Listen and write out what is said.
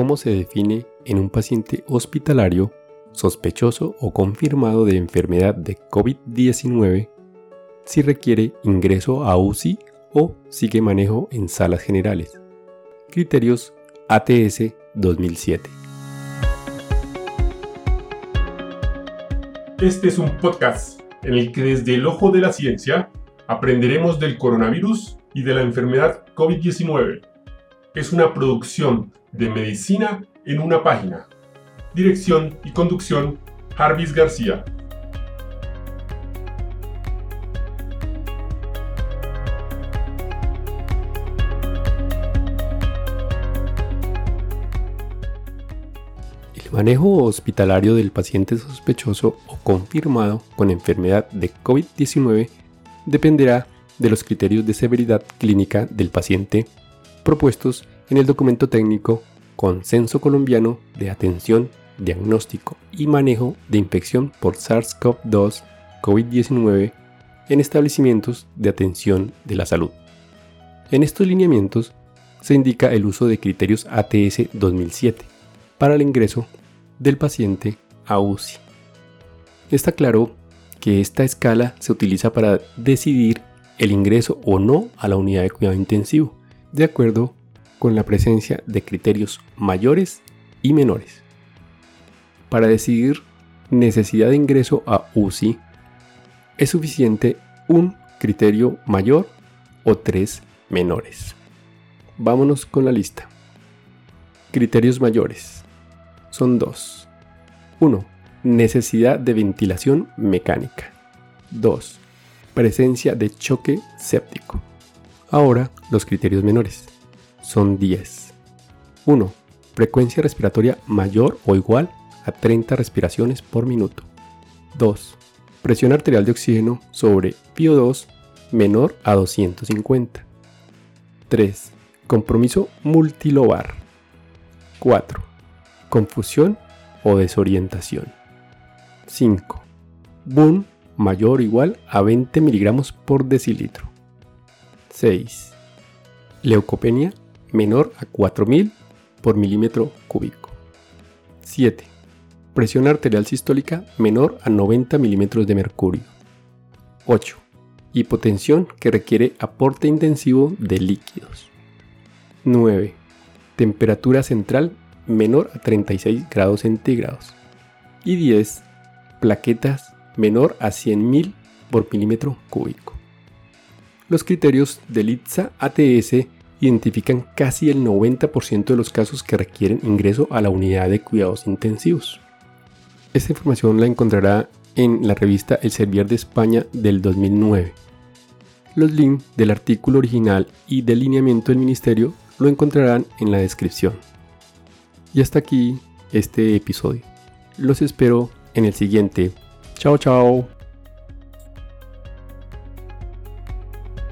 cómo se define en un paciente hospitalario sospechoso o confirmado de enfermedad de COVID-19 si requiere ingreso a UCI o sigue manejo en salas generales. Criterios ATS 2007. Este es un podcast en el que desde el ojo de la ciencia aprenderemos del coronavirus y de la enfermedad COVID-19. Es una producción de medicina en una página. Dirección y conducción, Jarvis García. El manejo hospitalario del paciente sospechoso o confirmado con enfermedad de COVID-19 dependerá de los criterios de severidad clínica del paciente propuestos en el documento técnico Consenso Colombiano de Atención, Diagnóstico y Manejo de Infección por SARS-CoV-2 COVID-19 en establecimientos de atención de la salud. En estos lineamientos se indica el uso de criterios ATS 2007 para el ingreso del paciente a UCI. Está claro que esta escala se utiliza para decidir el ingreso o no a la unidad de cuidado intensivo, de acuerdo con la presencia de criterios mayores y menores. Para decidir necesidad de ingreso a UCI, es suficiente un criterio mayor o tres menores. Vámonos con la lista. Criterios mayores. Son dos. 1. Necesidad de ventilación mecánica. 2. Presencia de choque séptico. Ahora los criterios menores son 10. 1. Frecuencia respiratoria mayor o igual a 30 respiraciones por minuto. 2. Presión arterial de oxígeno sobre PO2 menor a 250. 3. Compromiso multilobar. 4. Confusión o desorientación. 5. BUN mayor o igual a 20 miligramos por decilitro. 6. Leucopenia menor a 4000 por milímetro cúbico. 7. Presión arterial sistólica menor a 90 milímetros de mercurio. 8. Hipotensión que requiere aporte intensivo de líquidos. 9. Temperatura central menor a 36 grados centígrados. Y 10. Plaquetas menor a 100.000 por milímetro cúbico. Los criterios del ITSA ATS identifican casi el 90% de los casos que requieren ingreso a la unidad de cuidados intensivos. Esta información la encontrará en la revista El Servier de España del 2009. Los links del artículo original y del lineamiento del ministerio lo encontrarán en la descripción. Y hasta aquí este episodio. Los espero en el siguiente. Chao, chao.